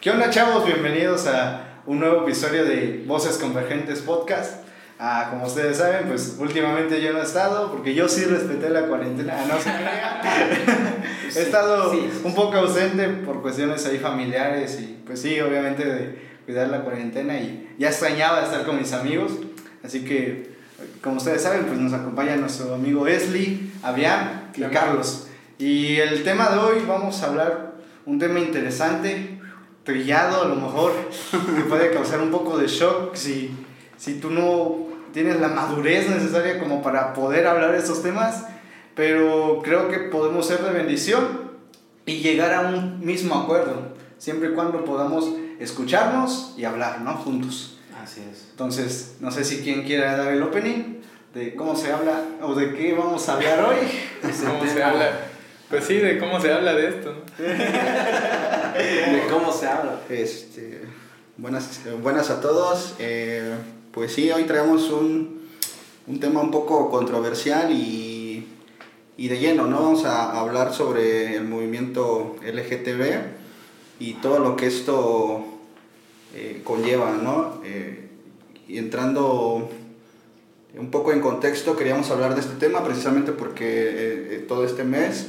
¿Qué onda chavos? Bienvenidos a un nuevo episodio de Voces Convergentes Podcast. Ah, como ustedes saben, pues últimamente yo no he estado porque yo sí respeté la cuarentena, ah, no se he estado un poco ausente por cuestiones ahí familiares y pues sí, obviamente de cuidar la cuarentena y ya extrañaba estar con mis amigos. Así que, como ustedes saben, pues nos acompaña nuestro amigo Esli, Avian y Carlos. Y el tema de hoy vamos a hablar un tema interesante trillado a lo mejor, que puede causar un poco de shock si, si tú no tienes la madurez necesaria como para poder hablar de estos temas, pero creo que podemos ser de bendición y llegar a un mismo acuerdo, siempre y cuando podamos escucharnos y hablar, ¿no? Juntos. Así es. Entonces, no sé si quien quiera dar el opening de cómo se habla o de qué vamos a hablar hoy. ¿Cómo se habla? Pues sí, de cómo se habla de esto, ¿no? de cómo se habla. Este, buenas, buenas a todos. Eh, pues sí, hoy traemos un, un, tema un poco controversial y, y, de lleno, ¿no? Vamos a hablar sobre el movimiento LGTB y todo lo que esto eh, conlleva, ¿no? Eh, y entrando un poco en contexto, queríamos hablar de este tema precisamente porque todo este mes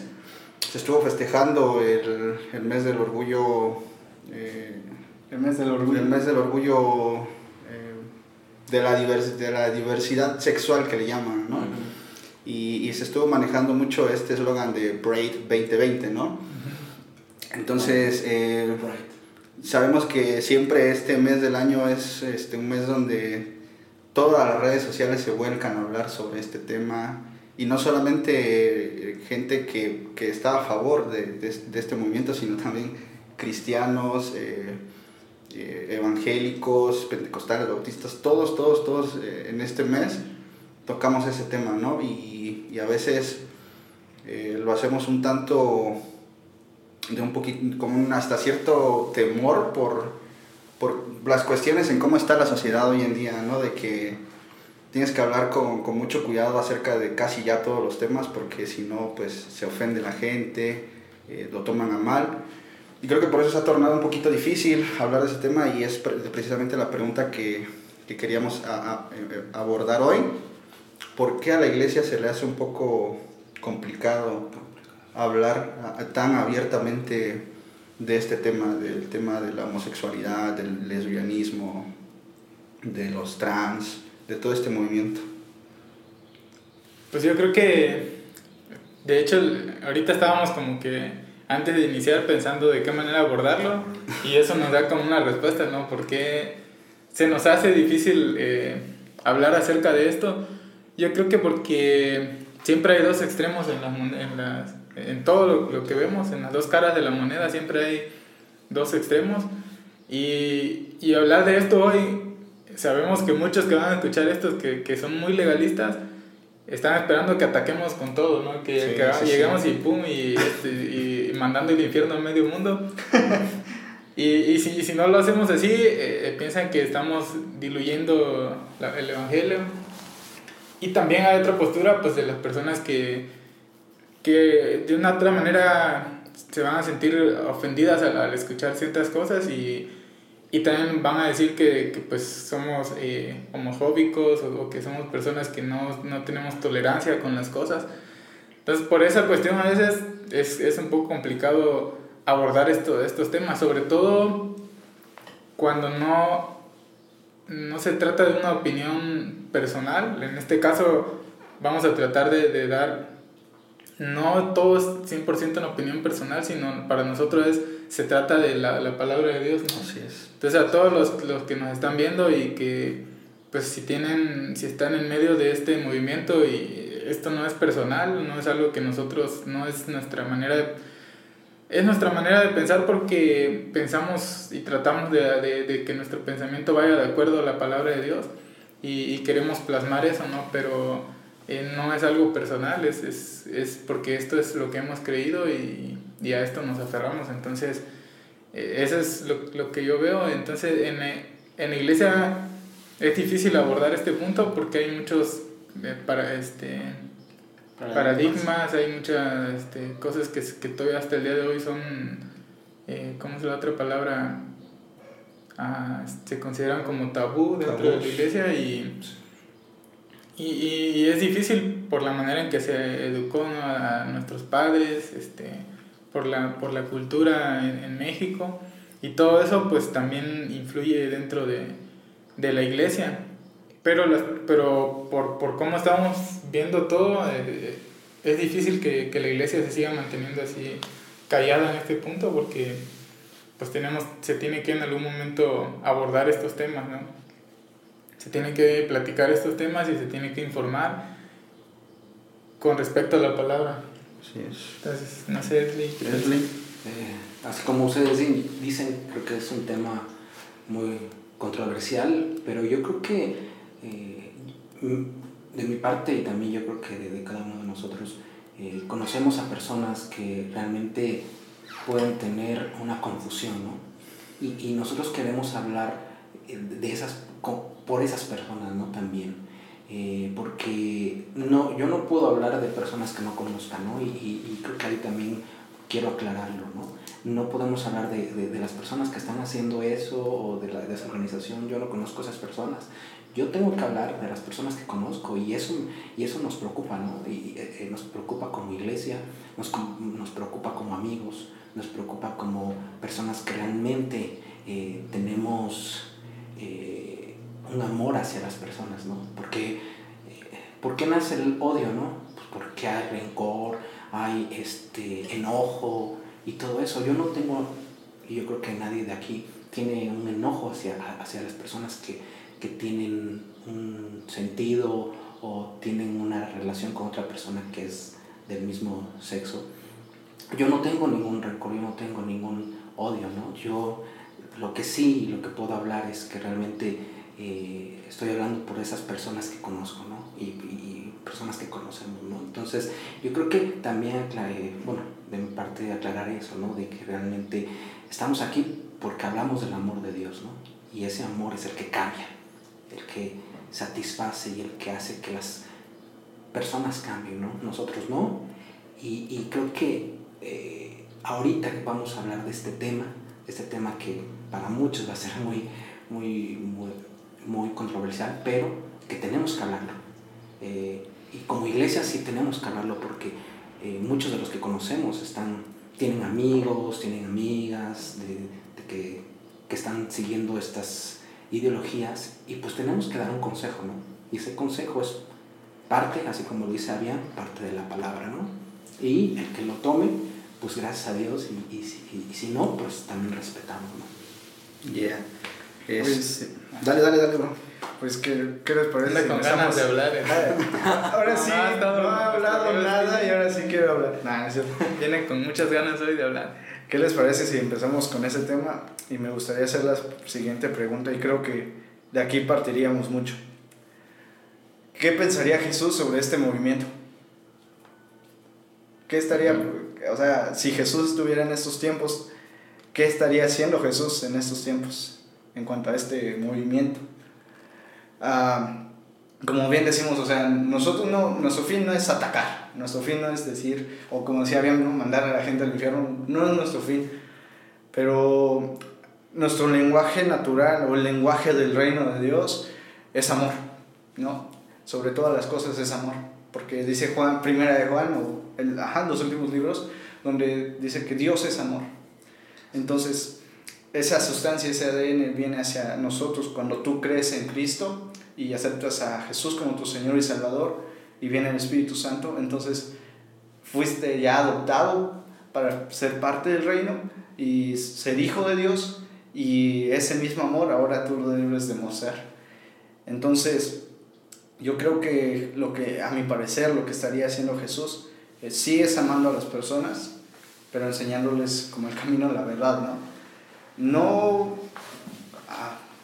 se estuvo festejando el, el mes del orgullo. Eh, el mes del orgullo. El mes del orgullo eh, de, la de la diversidad sexual que le llaman, ¿no? y, y, se estuvo manejando mucho este eslogan de Braid 2020, ¿no? Entonces, eh, sabemos que siempre este mes del año es este, un mes donde todas las redes sociales se vuelcan a hablar sobre este tema y no solamente eh, gente que, que, está a favor de, de, este movimiento, sino también cristianos, eh, eh, evangélicos, pentecostales, bautistas, todos, todos, todos en este mes tocamos ese tema, ¿no? Y, y a veces lo hacemos un tanto de un poquito, como un hasta cierto temor por, por las cuestiones en cómo está la sociedad hoy en día, ¿no? De que tienes que hablar con, con, mucho cuidado acerca de casi ya todos los temas porque si no, pues se ofende la gente, eh, lo toman a mal. Y creo que por eso se ha tornado un poquito difícil hablar de ese tema y es precisamente la pregunta que, que queríamos a, a, eh, abordar hoy. ¿Por qué a la iglesia se le hace un poco complicado hablar tan abiertamente de este tema, del tema de la homosexualidad, del lesbianismo, de los trans? De todo este movimiento? Pues yo creo que, de hecho, ahorita estábamos como que antes de iniciar pensando de qué manera abordarlo y eso nos da como una respuesta, ¿no? Porque se nos hace difícil eh, hablar acerca de esto. Yo creo que porque siempre hay dos extremos en, en, las, en todo lo, lo, que vemos, en las dos caras de la moneda siempre hay dos extremos. Y, y hablar de esto hoy sabemos que muchos que van a escuchar esto, que, que son muy legalistas, están esperando que ataquemos con todo, ¿no? Que, llegamos y pum, y, este, y, mandando el infierno a medio mundo. y, y, si, si no lo hacemos así, eh, eh, piensan que estamos diluyendo el Evangelio. Y también hay otra postura, pues, de las personas que, que de una otra manera se van a sentir ofendidas al, al escuchar ciertas cosas y y también van a decir que, que pues somos eh, homofóbicos o, que somos personas que no, no, tenemos tolerancia con las cosas. Entonces, por esa cuestión a veces es, es un poco complicado abordar esto, estos temas, sobre todo cuando no, no se trata de una opinión personal. En este caso, vamos a tratar de, de dar, no todo es 100% una opinión personal, sino para nosotros es se trata de la, la palabra de Dios, ¿no? Así es. Entonces a todos los, los, que nos están viendo y que pues si tienen, si están en medio de este movimiento y esto no es personal, no es algo que nosotros, no es nuestra manera de, es nuestra manera de pensar porque pensamos y tratamos de, de, de que nuestro pensamiento vaya de acuerdo a la palabra de Dios y, y queremos plasmar eso, ¿no? Pero eh, no es algo personal, es, es, es porque esto es lo que hemos creído y y a esto nos aferramos. Entonces, eh, eso es lo, lo, que yo veo. Entonces, en, en, la iglesia es difícil abordar este punto porque hay muchos, eh, para, este, paradigmas, hay muchas este, cosas que, que todavía hasta el día de hoy son, eh, ¿cómo es la otra palabra? Ah, se consideran como tabú dentro de la iglesia y, y, y, es difícil por la manera en que se educó a nuestros padres, este, por, la, por la cultura en, México y todo eso pues también influye dentro de, de la iglesia. Pero, las, pero por, por cómo estamos viendo todo, eh, es difícil que, que, la iglesia se siga manteniendo así callada en este punto porque pues tenemos, se tiene que en algún momento abordar estos temas, ¿no? Se tiene que platicar estos temas y se tiene que informar con respecto a la palabra. Así es. Entonces, no sé, Leslie. Eh, así como ustedes dicen, creo que es un tema muy controversial, pero yo creo que eh, de mi parte y también yo creo que de, cada uno de nosotros, eh, conocemos a personas que realmente pueden tener una confusión, ¿no? Y, y nosotros queremos hablar de esas, por esas personas, ¿no? También. Eh, porque no, yo no puedo hablar de personas que no conozcan, ¿no? Y, y, y, creo que ahí también quiero aclararlo, ¿no? No podemos hablar de, de, de, las personas que están haciendo eso o de la desorganización, yo no conozco esas personas. Yo tengo que hablar de las personas que conozco y eso, y eso nos preocupa, ¿no? Y, eh, nos preocupa como iglesia, nos, nos preocupa como amigos, nos preocupa como personas que realmente eh, tenemos eh, un amor hacia las personas, ¿no? Porque, eh, ¿Por qué nace el odio, no? Pues porque hay rencor, hay este, enojo y todo eso. Yo no tengo, y yo creo que nadie de aquí tiene un enojo hacia, hacia las personas que, que tienen un sentido o tienen una relación con otra persona que es del mismo sexo yo no tengo ningún rencor, yo no tengo ningún odio, ¿no? Yo lo que sí, lo que puedo hablar es que realmente eh, estoy hablando por esas personas que conozco, ¿no? Y, personas que conocemos, ¿no? Entonces, yo creo que también, aclaré, bueno, de mi parte aclarar eso, ¿no? De que realmente estamos aquí porque hablamos del amor de Dios, ¿no? Y ese amor es el que cambia, el que satisface y el que hace que las personas cambien, ¿no? Nosotros no. Y, y creo que eh, ahorita vamos a hablar de este tema, este tema que para muchos va a ser muy, muy, muy controversial, pero que tenemos que hablarlo. Eh, y como iglesia sí tenemos que hablarlo porque eh, muchos de los que conocemos están, tienen amigos, tienen amigas de, de que, que, están siguiendo estas ideologías y pues tenemos que dar un consejo, ¿no? Y ese consejo es parte, así como lo dice Avian, parte de la palabra, ¿no? Y el que lo tome, pues gracias a Dios, y, y, y, y si no, pues también respetamos, ¿no? Yeah. Es, pues, dale, dale, dale, bro. Pues, ¿qué, qué les parece? Anda con ganas de hablar. ¿eh? ahora sí, no, no, no he hablado nada y ahora sí quiero hablar. Nah, es cierto. Viene con muchas ganas hoy de hablar. ¿Qué les parece si empezamos con ese tema? Y me gustaría hacer la siguiente pregunta y creo que de aquí partiríamos mucho. ¿Qué pensaría Jesús sobre este movimiento? ¿Qué estaría, o sea, si Jesús estuviera en estos tiempos, qué estaría haciendo Jesús en estos tiempos en cuanto a este movimiento? Uh, como bien decimos, o sea, nosotros no, nuestro fin no es atacar, nuestro fin no es decir, o como decía bien, ¿no? mandar a la gente al infierno, no es nuestro fin, pero nuestro lenguaje natural o el lenguaje del reino de Dios es amor, ¿no? Sobre todas las cosas es amor, porque dice Juan, primera de Juan, o el, ajá, los últimos libros, donde dice que Dios es amor. Entonces, esa sustancia, ese ADN viene hacia nosotros cuando tú crees en Cristo y aceptas a Jesús como tu Señor y Salvador y viene el Espíritu Santo, entonces fuiste ya adoptado para ser parte del reino y ser hijo de Dios y ese mismo amor ahora tú lo debes demostrar. Entonces, yo creo que lo que, a mi parecer, lo que estaría haciendo Jesús es, sí es amando a las personas, pero enseñándoles como el camino a la verdad, ¿no? No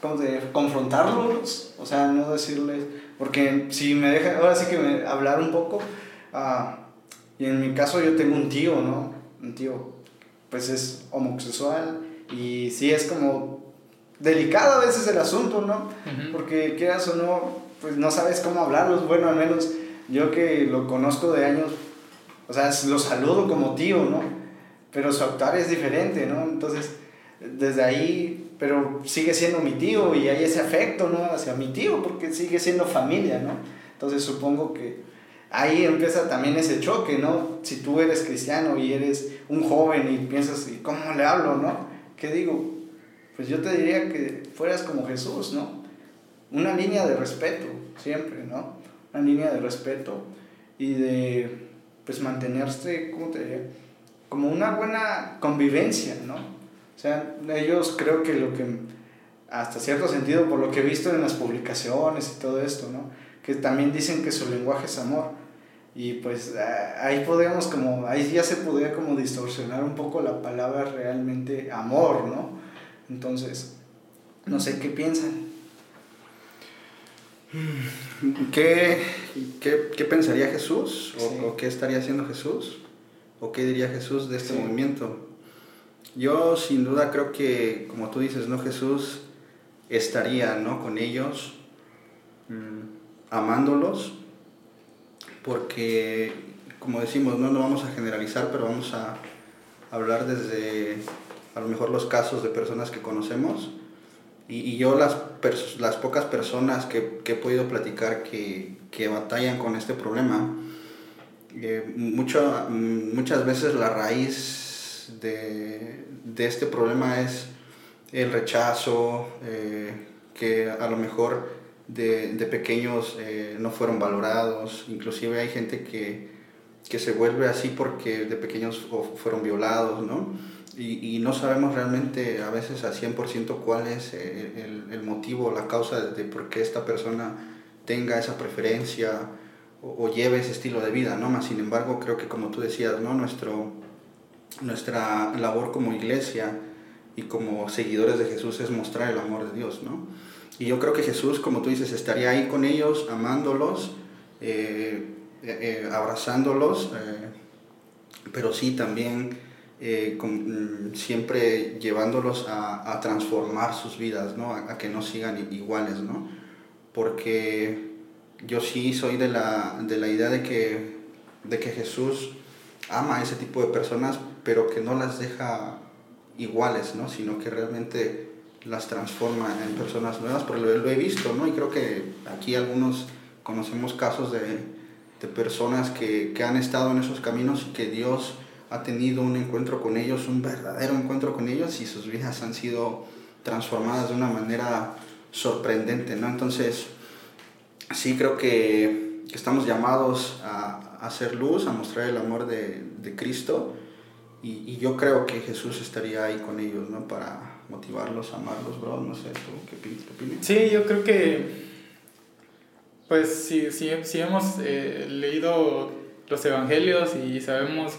¿cómo de confrontarlos, o sea, no decirles, porque si me dejan, ahora sí que me, hablar un poco, uh, y en mi caso yo tengo un tío, ¿no? Un tío, pues es homosexual, y sí es como delicado a veces el asunto, ¿no? Uh -huh. Porque quieras o no, pues no sabes cómo hablarlos, bueno, al menos yo que lo conozco de años, o sea, lo saludo como tío, ¿no? Pero su actuar es diferente, ¿no? Entonces, desde ahí, pero sigue siendo mi tío y hay ese afecto, ¿no? Hacia mi tío, porque sigue siendo familia, ¿no? Entonces supongo que ahí empieza también ese choque, ¿no? Si tú eres cristiano y eres un joven y piensas, ¿y cómo le hablo, no? ¿Qué digo? Pues yo te diría que fueras como Jesús, ¿no? Una línea de respeto, siempre, ¿no? Una línea de respeto y de, pues, mantenerse, ¿cómo te diría? Como una buena convivencia, ¿no? O sea, ellos creo que lo que, hasta cierto sentido, por lo que he visto en las publicaciones y todo esto, ¿no? Que también dicen que su lenguaje es amor. Y pues ahí podemos como, ahí ya se podría como distorsionar un poco la palabra realmente amor, ¿no? Entonces, no sé qué piensan. ¿Qué, qué, qué pensaría Jesús? O, qué estaría haciendo Jesús? ¿O qué diría Jesús de este movimiento? Yo sin duda creo que, como tú dices, ¿no? Jesús estaría ¿no? con ellos, mm, amándolos, porque, como decimos, no lo vamos a generalizar, pero vamos a hablar desde a lo mejor los casos de personas que conocemos y, y yo las, las pocas personas que, que, he podido platicar que, que, batallan con este problema, eh, mucho, muchas veces la raíz de, de, este problema es el rechazo, eh, que a lo mejor de, de pequeños eh, no fueron valorados, inclusive hay gente que, que se vuelve así porque de pequeños fueron violados, ¿no? y, y, no sabemos realmente a veces a 100% cuál es el, el, motivo, la causa de, por qué esta persona tenga esa preferencia o, o, lleve ese estilo de vida, ¿no? Más sin embargo, creo que como tú decías, ¿no? Nuestro, nuestra labor como iglesia y como seguidores de Jesús es mostrar el amor de Dios, ¿no? Y yo creo que Jesús, como tú dices, estaría ahí con ellos, amándolos, eh, eh, abrazándolos, eh, pero sí también con, siempre llevándolos a, a, transformar sus vidas, ¿no? A, a, que no sigan iguales, ¿no? Porque yo sí soy de la, de la idea de que, de que Jesús ama a ese tipo de personas, pero que no las deja iguales, ¿no? Sino que realmente las transforma en personas nuevas, porque lo, lo he visto, ¿no? Y creo que aquí algunos conocemos casos de, de personas que, que han estado en esos caminos y que Dios ha tenido un encuentro con ellos, un verdadero encuentro con ellos y sus vidas han sido transformadas de una manera sorprendente, ¿no? Entonces, sí creo que, que estamos llamados a, a, hacer luz, a mostrar el amor de, de Cristo y, y, yo creo que Jesús estaría ahí con ellos, ¿no? Para motivarlos, amarlos, bro, no sé, ¿tú qué, qué opinas? Sí, yo creo que, pues, si, si, si hemos eh, leído los evangelios y sabemos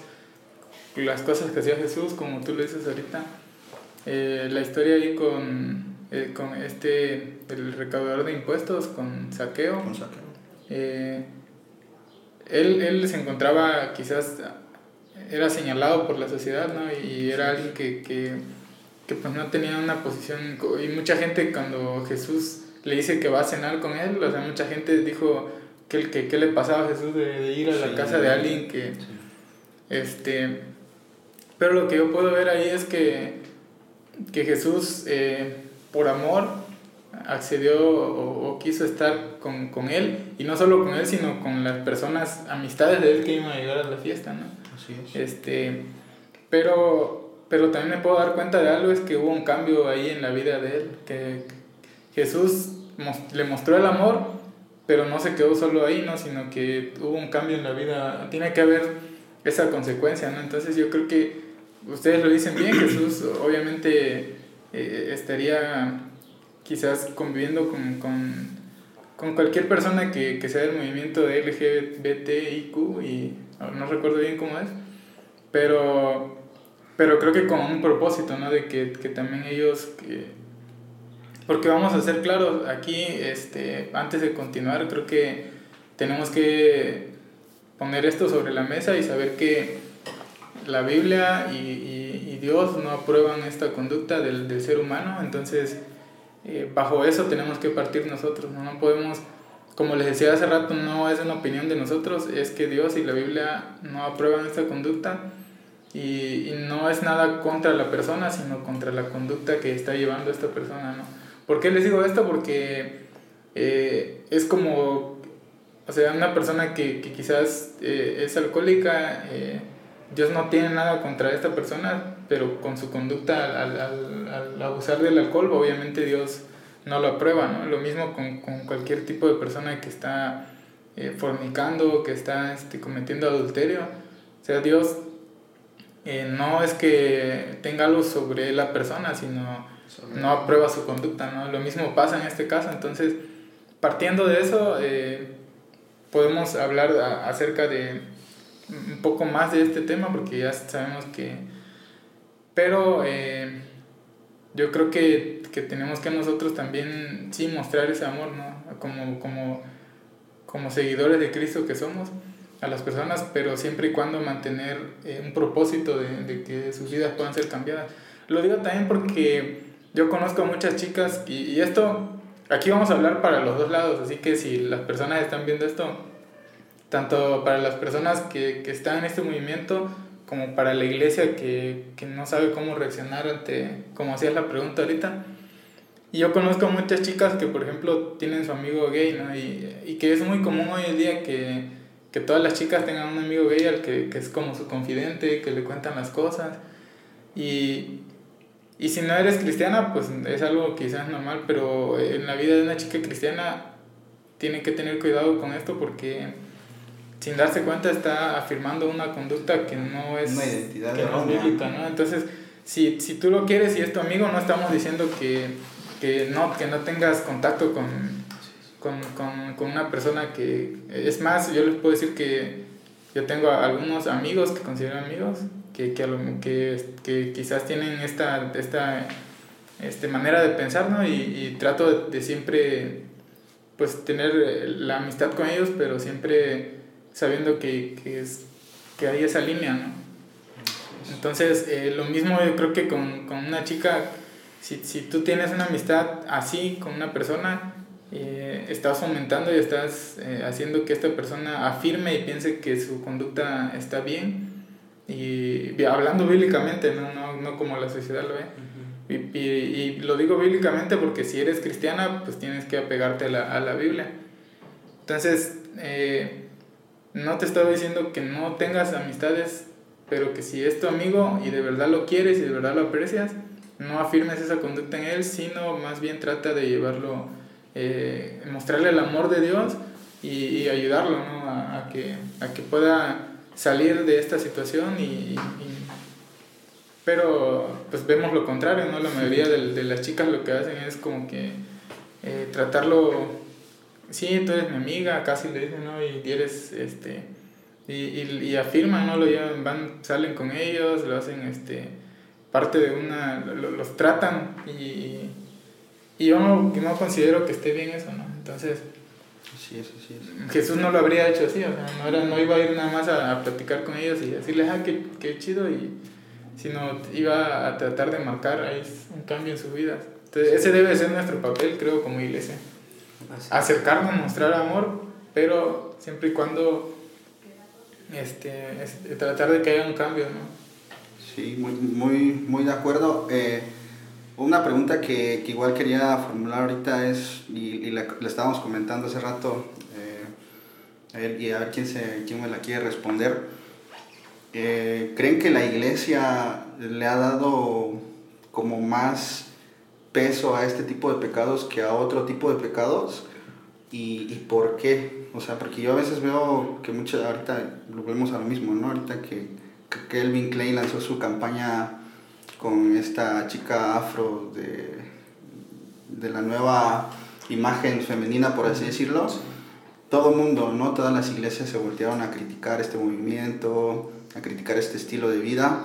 las cosas que hacía Jesús, como tú lo dices ahorita. Eh, la historia ahí con, eh, con este, el recaudador de impuestos, con saqueo. Con saqueo. Él, él se encontraba quizás, era señalado por la sociedad, ¿no? Y era alguien que, que, que pues no tenía una posición, y mucha gente cuando Jesús le dice que va a cenar con él, o sea, mucha gente dijo que, que, que le pasaba a Jesús de, de ir a la sí, casa de alguien que, sí. este, pero lo que yo puedo ver ahí es que, que Jesús, eh, por amor, accedió o, o, quiso estar con, con él, y no solo con él, sino con las personas, amistades de él que iban a llegar a la fiesta, ¿no? Este, pero, pero también me puedo dar cuenta de algo, es que hubo un cambio ahí en la vida de él, que Jesús le mostró el amor, pero no se quedó solo ahí, ¿no? Sino que hubo un cambio en la vida, tiene que haber esa consecuencia, ¿no? Entonces yo creo que ustedes lo dicen bien, Jesús obviamente eh, estaría quizás conviviendo con, con, con cualquier persona que, que, sea del movimiento de LGBTIQ y no recuerdo bien cómo es, pero, pero creo que con un propósito, ¿no? De que, que también ellos... Que, porque vamos a ser claros, aquí, este, antes de continuar, creo que tenemos que poner esto sobre la mesa y saber que la Biblia y, y, y, Dios no aprueban esta conducta del, del ser humano, entonces eh, bajo eso tenemos que partir nosotros, no, no podemos como les decía hace rato, no es una opinión de nosotros, es que Dios y la Biblia no aprueban esta conducta y, no es nada contra la persona, sino contra la conducta que está llevando esta persona, ¿no? ¿Por qué les digo esto? Porque eh, es como, o sea, una persona que, quizás eh, es alcohólica, eh, Dios no tiene nada contra esta persona, pero con su conducta al, al, al abusar del alcohol, obviamente Dios no lo aprueba, ¿no? Lo mismo con, con cualquier tipo de persona que está eh, fornicando, que está este, cometiendo adulterio. O sea, Dios eh, no es que tenga algo sobre la persona, sino no aprueba su conducta, ¿no? Lo mismo pasa en este caso. Entonces, partiendo de eso, eh, podemos hablar acerca de un poco más de este tema, porque ya sabemos que... Pero yo creo que, que, tenemos que nosotros también, sí, mostrar ese amor, ¿no? Como, como, como seguidores de Cristo que somos a las personas, pero siempre y cuando mantener eh, un propósito de, de, que sus vidas puedan ser cambiadas. Lo digo también porque yo conozco a muchas chicas y, y esto, aquí vamos a hablar para los dos lados, así que si las personas están viendo esto, tanto para las personas que, que están en este movimiento, como para la iglesia que, que no sabe cómo reaccionar ante, como hacías la pregunta ahorita. Y yo conozco muchas chicas que, por ejemplo, tienen su amigo gay, ¿no? Y, y que es muy común hoy en día que, que todas las chicas tengan un amigo gay al que, que, es como su confidente, que le cuentan las cosas. Y, y si no eres cristiana, pues es algo quizás normal, pero en la vida de una chica cristiana tiene que tener cuidado con esto porque sin darse cuenta está afirmando una conducta que no es, una identidad que no es bíblica, ¿no? Entonces, si, si tú lo quieres y es tu amigo, no estamos diciendo que, que, no, que no tengas contacto con, con, con, con una persona que... Es más, yo les puedo decir que yo tengo algunos amigos que considero amigos, que, que, que, que quizás tienen esta, esta este, manera de pensar, ¿no? Y, y trato de, de siempre, pues, tener la amistad con ellos, pero siempre sabiendo que, que, es, que hay esa línea, ¿no? Entonces, eh, lo mismo yo creo que con, con una chica, si, si, tú tienes una amistad así con una persona, eh, estás fomentando y estás eh, haciendo que esta persona afirme y piense que su conducta está bien, y hablando bíblicamente, no, no, no como la sociedad lo ve. y, y, y, lo digo bíblicamente porque si eres cristiana, pues tienes que apegarte a la, a la Biblia. Entonces, eh, no te estoy diciendo que no tengas amistades, pero que si es tu amigo y de verdad lo quieres y de verdad lo aprecias, no afirmes esa conducta en él, sino más bien trata de llevarlo, eh, mostrarle el amor de Dios y, y ayudarlo ¿no? a, a, que, a que pueda salir de esta situación y, y, pero pues vemos lo contrario, ¿no? La mayoría de, de las chicas lo que hacen es como que eh, tratarlo sí, tú eres mi amiga, casi le dicen, ¿no? Y eres, este, y, y, y afirman, ¿no? Lo llevan, van, salen con ellos, lo hacen, este, parte de una, lo, los tratan y, y yo no, no considero que esté bien eso, ¿no? Entonces, sí, eso sí es. Jesús no lo habría hecho así, o sea, no, era, no iba a ir nada más a, a platicar con ellos y decirles, ah, qué, qué chido, y, sino iba a tratar de marcar ahí un cambio en su vida. Entonces, ese debe ser nuestro papel, creo, como iglesia. Así. acercarnos, mostrar amor, pero siempre y cuando este, este, tratar de que haya un cambio, ¿no? Sí, muy, muy, muy de acuerdo. Eh, una pregunta que, que, igual quería formular ahorita es, y, y le, le, estábamos comentando hace rato, eh, a él, y a ver quién, se, quién me la quiere responder. Eh, ¿Creen que la iglesia le ha dado como más peso a este tipo de pecados que a otro tipo de pecados y, y por qué. O sea, porque yo a veces veo que muchas, ahorita lo vemos a mismo, ¿no? Ahorita que, Kelvin Klein lanzó su campaña con esta chica afro de, de la nueva imagen femenina, por así decirlo, todo mundo, ¿no? Todas las iglesias se voltearon a criticar este movimiento, a criticar este estilo de vida,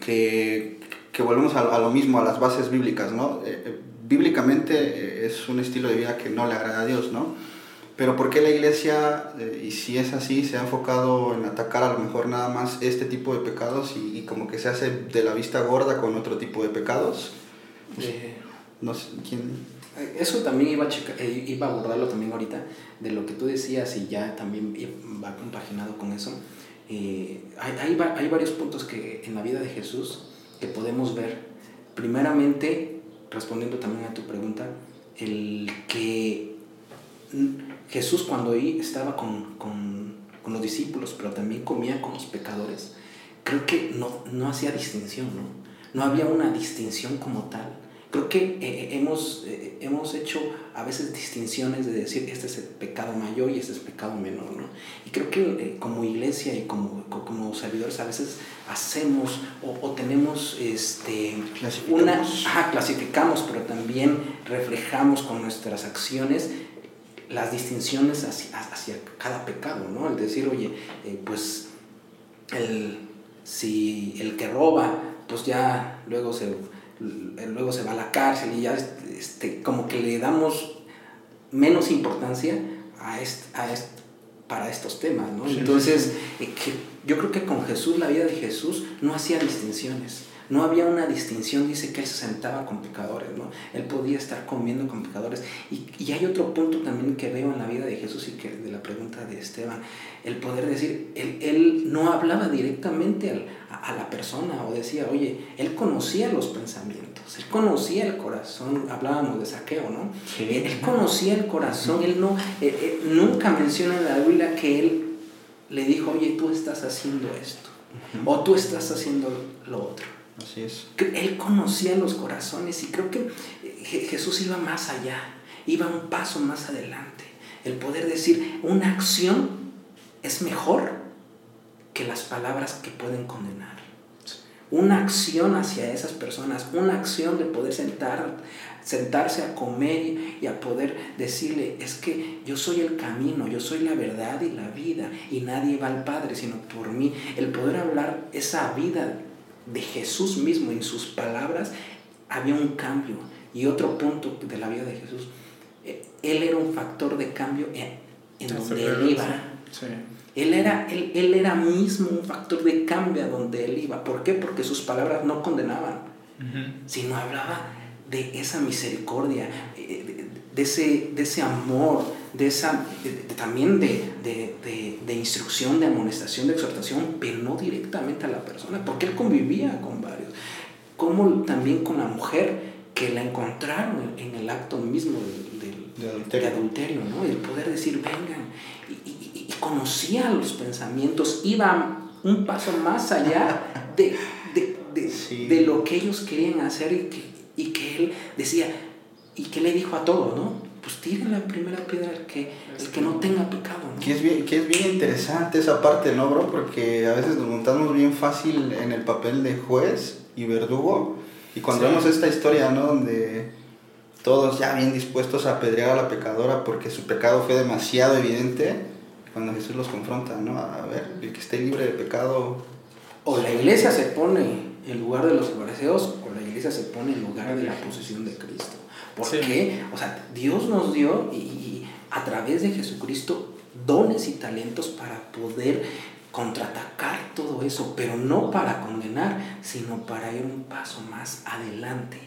que, que volvemos a, a, lo mismo, a las bases bíblicas, ¿no? Eh, bíblicamente eh, es un estilo de vida que no le agrada a Dios, ¿no? Pero ¿por qué la iglesia, eh, y si es así, se ha enfocado en atacar a lo mejor nada más este tipo de pecados y, y como que se hace de la vista gorda con otro tipo de pecados? Pues, Eh, no sé, ¿quién? Eso también iba a, checar, eh, iba a abordarlo también ahorita, de lo que tú decías y ya también va compaginado con eso. Eh, hay, hay, hay, varios puntos que en la vida de Jesús que podemos ver. Primeramente, respondiendo también a tu pregunta, el que Jesús cuando estaba con, con, con los discípulos, pero también comía con los pecadores, creo que no, no hacía distinción, ¿no? No había una distinción como tal Creo que eh, eh, hemos, eh, hemos hecho a veces distinciones de decir este es el pecado mayor y este es el pecado menor, ¿no? Y creo que como iglesia y como, como servidores a veces hacemos o, tenemos este, clasificamos. una... Ajá, clasificamos, pero también reflejamos con nuestras acciones las distinciones hacia, hacia cada pecado, ¿no? El decir, oye, pues el, si el que roba, pues ya luego se luego se va a la cárcel y ya este, como que le damos menos importancia a este, a para estos temas, ¿no? Entonces, eh, yo creo que con Jesús, la vida de Jesús, no hacía distinciones. No había una distinción, dice que él se sentaba con pecadores, ¿no? Él podía estar comiendo con pecadores. Y, y, hay otro punto también que veo en la vida de Jesús y que de la pregunta de Esteban, el poder decir, él, él no hablaba directamente al, a, la persona o decía, oye, él conocía los pensamientos, él conocía el corazón, hablábamos de saqueo, ¿no? Él, conocía el corazón, él no, eh, eh, nunca menciona en la Biblia que él le dijo, oye, tú estás haciendo esto, o tú estás haciendo lo otro. Así es. Él conocía los corazones y creo que eh, Jesús iba más allá, iba un paso más adelante. El poder decir, una acción es mejor que las palabras que pueden condenar. Una acción hacia esas personas, una acción de poder sentar, sentarse a comer y a poder decirle, es que yo soy el camino, yo soy la verdad y la vida, y nadie va al Padre sino por mí. El poder hablar esa vida de Jesús mismo en sus palabras, había un cambio. Y otro punto de la vida de Jesús, eh, él era un factor de cambio en, donde él iba. Él era, él, él, era mismo un factor de cambio a donde él iba. ¿Por qué? Porque sus palabras no condenaban, sino hablaba de esa misericordia, eh, de, ese, de ese amor, de esa, también de, de, de, instrucción, de amonestación, de exhortación, pero no directamente a la persona, porque él convivía con varios. Como también con la mujer que la encontraron en, el acto mismo del, adulterio. adulterio, ¿no? El poder decir, vengan, y, y, y conocía los pensamientos, iba un paso más allá de, de, lo que ellos querían hacer y que, y que él decía, y que le dijo a todos, ¿no? Pues tiren la primera piedra el que, el que no tenga pecado. ¿no? Que, es bien, que es bien interesante esa parte, ¿no, bro? Porque a veces nos montamos bien fácil en el papel de juez y verdugo. Y cuando vemos esta historia, ¿no? Donde todos ya bien dispuestos a apedrear a la pecadora porque su pecado fue demasiado evidente, cuando Jesús los confronta, ¿no? A ver, el que esté libre de pecado. O la iglesia se pone en lugar de los fariseos, o la iglesia se pone en lugar de la posesión de Cristo. ¿Por qué? O sea, Dios nos dio y, a través de Jesucristo dones y talentos para poder contraatacar todo eso, pero no para condenar, sino para ir un paso más adelante.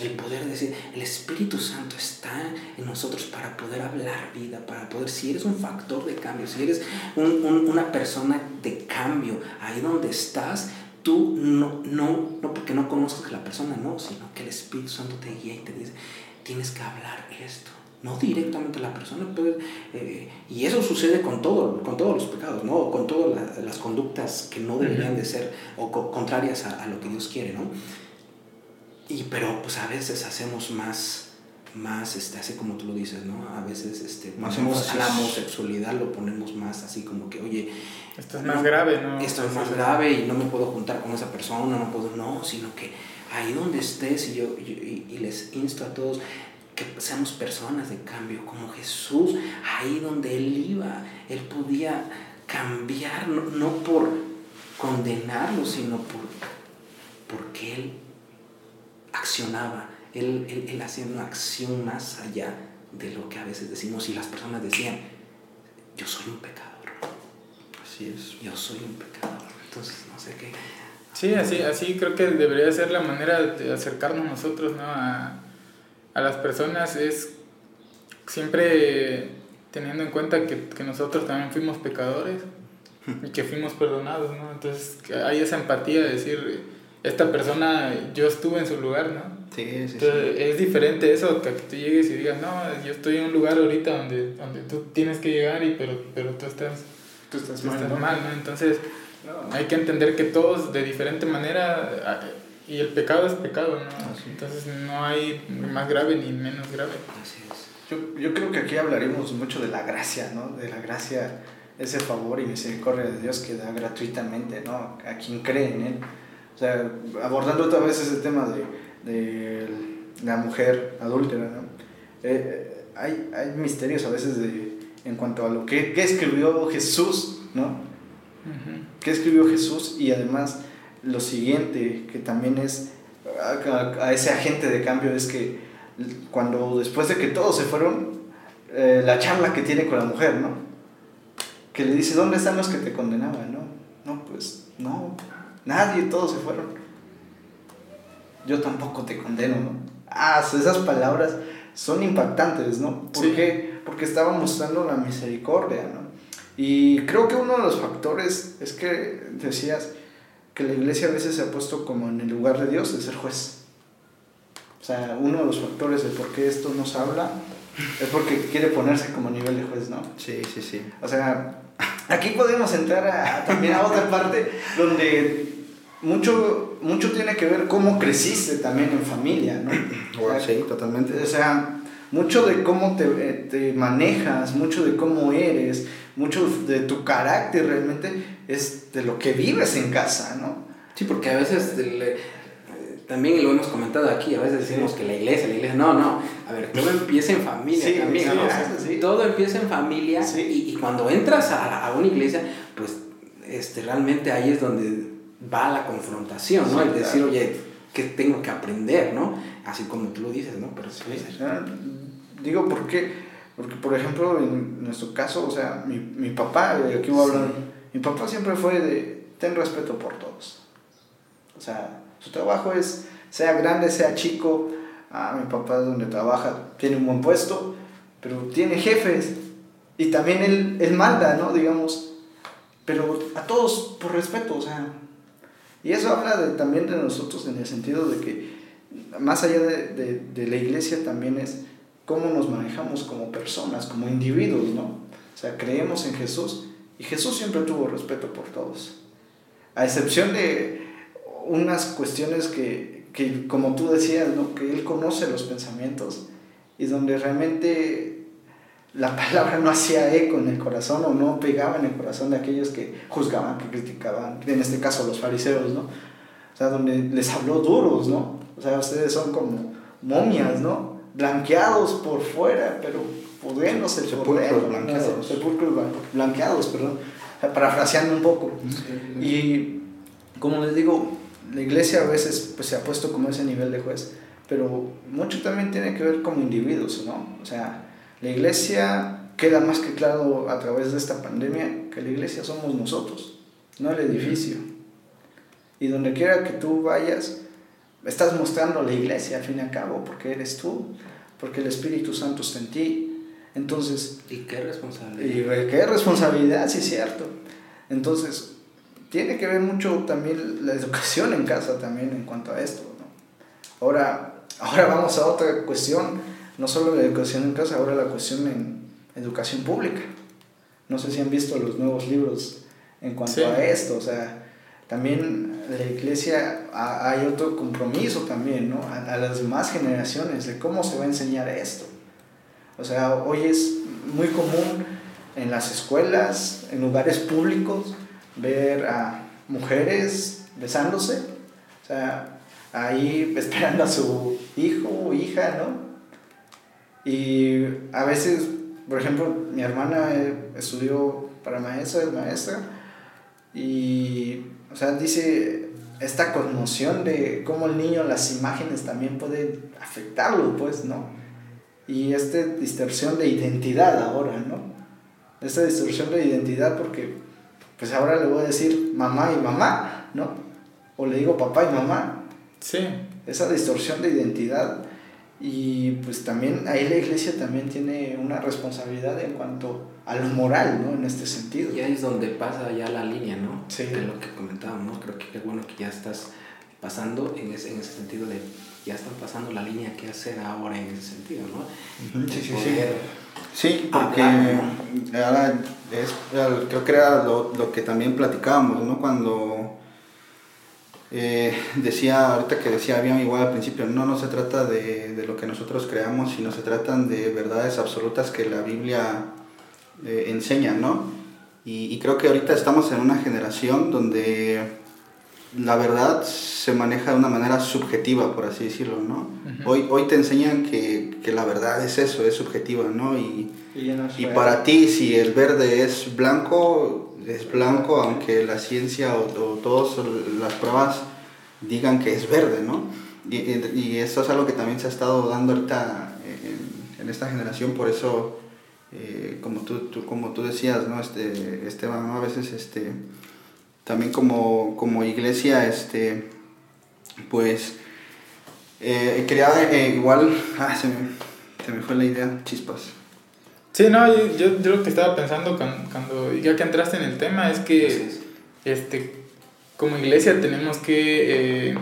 El poder decir, el Espíritu Santo está en nosotros para poder hablar vida, para poder, si eres un factor de cambio, si eres una persona de cambio, ahí donde estás, tú no, no, no porque no conozcas a la persona, no, sino que el Espíritu Santo te guía y te dice, tienes que hablar esto. No directamente a la persona, puede, eh, y eso sucede con, todo, con todos los pecados, ¿no? con todas las conductas que no deberían de ser o contrarias a, a, lo que Dios quiere. ¿no? Y, pero pues a veces hacemos más más, este, así como tú lo dices, ¿no? A veces este, más a la homosexualidad lo ponemos más así como que, oye... Esto es más grave, ¿no? Esto es más grave y no me puedo juntar con esa persona, no puedo, no, sino que ahí donde estés y yo, y, les insto a todos que seamos personas de cambio, como Jesús, ahí donde Él iba, Él podía cambiar, no, no por condenarlo, sino por, porque Él accionaba él, él, hacía una acción más allá de lo que a veces decimos y las personas decían, yo soy un pecador. Así es. Yo soy un pecador. Entonces, no sé qué. Sí, así, así creo que debería ser la manera de acercarnos nosotros ¿no? a, a las personas es siempre teniendo en cuenta que, que nosotros también fuimos pecadores y que fuimos perdonados, ¿no? Entonces hay esa empatía de decir, esta persona, yo estuve en su lugar, ¿no? Sí, sí, Entonces, es diferente eso que, que tú llegues y digas, no, yo estoy en un lugar ahorita donde, donde tú tienes que llegar, y, pero, pero tú estás, Tú estás tú mal, estás ¿no? mal, ¿no? Entonces No. hay que entender que todos de diferente manera, ah, y el pecado es pecado, ¿no? Así. Entonces no hay más grave ni menos grave. Así es. Yo, yo creo que aquí hablaremos mucho de la gracia, ¿no? De la gracia, ese favor y misericordia de Dios que da gratuitamente, ¿no? A quien cree en Él. O sea, abordando otra vez ese tema de, de la mujer adúltera, ¿no? Eh, eh, hay, hay misterios a veces de, en cuanto a lo que, que escribió Jesús, ¿no? ¿Qué escribió Jesús? Y además lo siguiente, que también es a, a- a ese agente de cambio, es que cuando después de que todos se fueron, eh, la charla que tiene con la mujer, ¿no? Que le dice, ¿dónde están los que te condenaban? No, no, pues no, nadie, todos se fueron. Yo tampoco te condeno, ¿no? Ah, esas palabras son impactantes, ¿no? ¿Por Sí. qué? Porque estaba mostrando la misericordia, ¿no? Y creo que uno de los factores es que decías que la iglesia a veces se ha puesto como en el lugar de Dios de ser juez. O sea, uno de los factores de por qué esto nos habla es porque quiere ponerse como nivel de juez, ¿no? Sí, sí, sí. O sea, aquí podemos entrar a, también a otra parte donde mucho, mucho tiene que ver cómo creciste también en familia, ¿no? O sea, Sí, totalmente. o sea, mucho de cómo te, eh, te manejas, mucho de cómo eres, mucho de tu carácter realmente es de lo que vives en casa, ¿no? Sí, porque a veces le- también lo hemos comentado aquí, a veces decimos que la iglesia, la iglesia, no, no, a ver, todo empieza en familia Sí, también, sí, ¿no? O sea, eso sí. todo empieza en familia y, y cuando entras a, a una iglesia, pues este, realmente ahí es donde va la confrontación, ¿no? Sí, El decir, claro. oye, ¿qué tengo que aprender, no? Así como tú lo dices, ¿no? Pero sí, O sea, digo, ¿por qué? Porque, por ejemplo, en nuestro caso, o sea, mi, mi papá, y aquí voy a hablar, mi papá siempre fue de, ten respeto por todos. O sea, su trabajo es, sea grande, sea chico, ah, mi papá es donde trabaja, tiene un buen puesto, pero tiene jefes, y también él, él manda, ¿no? Digamos, pero a todos por respeto, o sea, y eso habla de, también de nosotros en el sentido de que más allá de, de, de la iglesia también es cómo nos manejamos como personas, como individuos, ¿no? O sea, creemos en Jesús y Jesús siempre tuvo respeto por todos. A excepción de unas cuestiones que, que como tú decías, ¿no? Que Él conoce los pensamientos y donde realmente la palabra no hacía eco en el corazón o no pegaba en el corazón de aquellos que juzgaban, que criticaban, en este caso los fariseos, ¿no? O sea, donde les habló duros, ¿no? O sea, ustedes son como momias, ¿no? Blanqueados por fuera, pero pudriéndose por Sepulcros blanqueados. Sepulcros blan- blanqueados, perdón. O sea, parafraseando un poco. Y como les digo, la iglesia a veces pues, se ha puesto como ese nivel de juez, pero mucho también tiene que ver como individuos, ¿no? O sea, la iglesia queda más que claro a través de esta pandemia que la iglesia somos nosotros, no el edificio. Y donde quiera que tú vayas, estás mostrando la iglesia al fin y al cabo, porque eres tú, porque el Espíritu Santo está en ti. Entonces, y qué y responsabilidad. qué responsabilidad, sí cierto. Entonces, tiene que ver mucho también la educación en casa también en cuanto a esto, ¿no? Ahora, ahora vamos a otra cuestión, no solo la educación en casa, ahora la cuestión en educación pública. No sé si han visto los nuevos libros en cuanto Sí. a esto, o sea, también la iglesia ha- hay otro compromiso también, ¿no? A, a las demás generaciones de cómo se va a enseñar esto. O sea, hoy es muy común en las escuelas, en lugares públicos, ver a mujeres besándose, o sea, ahí esperando a su hijo o hija, ¿no? Y a veces, por ejemplo, mi hermana eh, estudió para maestra, es maestra, y, o sea, dice esta conmoción de cómo el niño, las imágenes también pueden afectarlo, pues, ¿no? Y esta distorsión de identidad ahora, ¿no? Esta distorsión de identidad porque, pues ahora le voy a decir mamá y mamá, ¿no? O le digo papá y mamá. Sí, Esa distorsión de identidad Y pues también ahí la iglesia también tiene una responsabilidad en cuanto a lo moral, ¿no? En este sentido. Y ahí es donde pasa ya la línea, ¿no? Sí. Es lo que comentábamos, creo que qué bueno que ya estás pasando en ese, en ese sentido de ya están pasando la línea que hacer ahora en ese sentido, ¿no? Sí, sí, sí. Sí, porque hablar, ahora es, creo que era lo, lo que también platicábamos, ¿no? Cuando eh, decía, ahorita que decía bien igual al principio, no, no se trata de, de lo que nosotros creamos, sino se tratan de verdades absolutas que la Biblia eh, enseña, ¿no? Y, y creo que ahorita estamos en una generación donde la verdad se maneja de una manera subjetiva, por así decirlo, ¿no? Hoy, hoy te enseñan que, que la verdad es eso, es subjetiva, ¿no? Y, Y, no y para ti, si el verde es blanco, es blanco, aunque la ciencia o, o todas las pruebas digan que es verde, ¿no? Y, y, eso es algo que también se ha estado dando ahorita en, en esta generación, por eso, eh, como, tú, tú- como tú decías, ¿no? Este, Esteban, a veces este, también como, como iglesia, este, pues, eh, quería eh, igual, ah, se me, se me fue la idea, chispas. Sí, no, yo, yo, yo lo que estaba pensando cuando, cuando ya que entraste en el tema es que este, como iglesia tenemos que eh,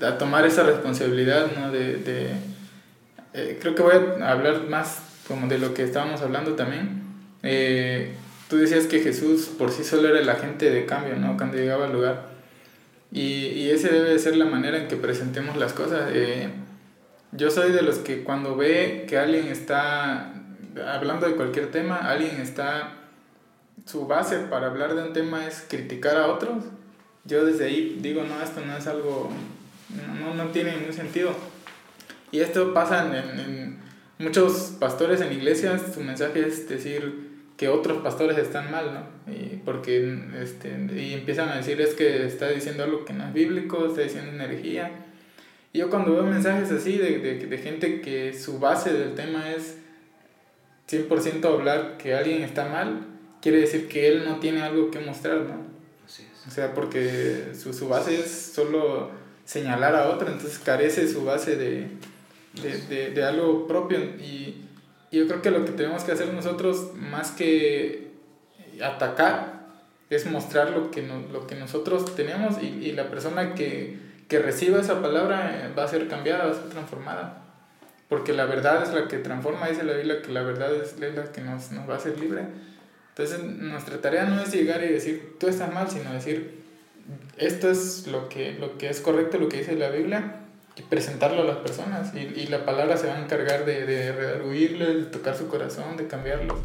a tomar esa responsabilidad, ¿no? De, de, eh, creo que voy a hablar más como de lo que estábamos hablando también. Eh, tú decías que Jesús por sí solo era el agente de cambio, ¿no? Cuando llegaba al lugar. Y, y ese debe de ser la manera en que presentemos las cosas. Eh, yo soy de los que cuando ve que alguien está hablando de cualquier tema, alguien está su base para hablar de un tema es criticar a otros, yo desde ahí digo, no, esto no es algo, no, no tiene ningún sentido. Y esto pasa en, en- muchos pastores en iglesias, su mensaje es decir que otros pastores están mal, ¿no? Y porque este, y empiezan a decir es que está diciendo algo que no es bíblico, está diciendo una herejía. Y yo cuando veo mensajes así de, de, de gente que su base del tema es 100% hablar que alguien está mal, quiere decir que él no tiene algo que mostrar, ¿no? Así es. O sea, porque su, su base es solo señalar a otro, entonces carece su base de, de, de, de algo propio. Y, y yo creo que lo que tenemos que hacer nosotros, más que atacar, es mostrar lo que, no- lo que nosotros tenemos y, y la persona que, que reciba esa palabra eh, va a ser cambiada, va a ser transformada. Porque la verdad es la que transforma, dice la Biblia que la verdad es la que nos, nos va a hacer libre. Entonces nuestra tarea no es llegar y decir tú estás mal, sino decir esto es lo que, lo que es correcto, lo que dice la Biblia y presentarlo a las personas. Y, y la palabra se va a encargar de, de redarguirlo, de tocar su corazón, de cambiarlo.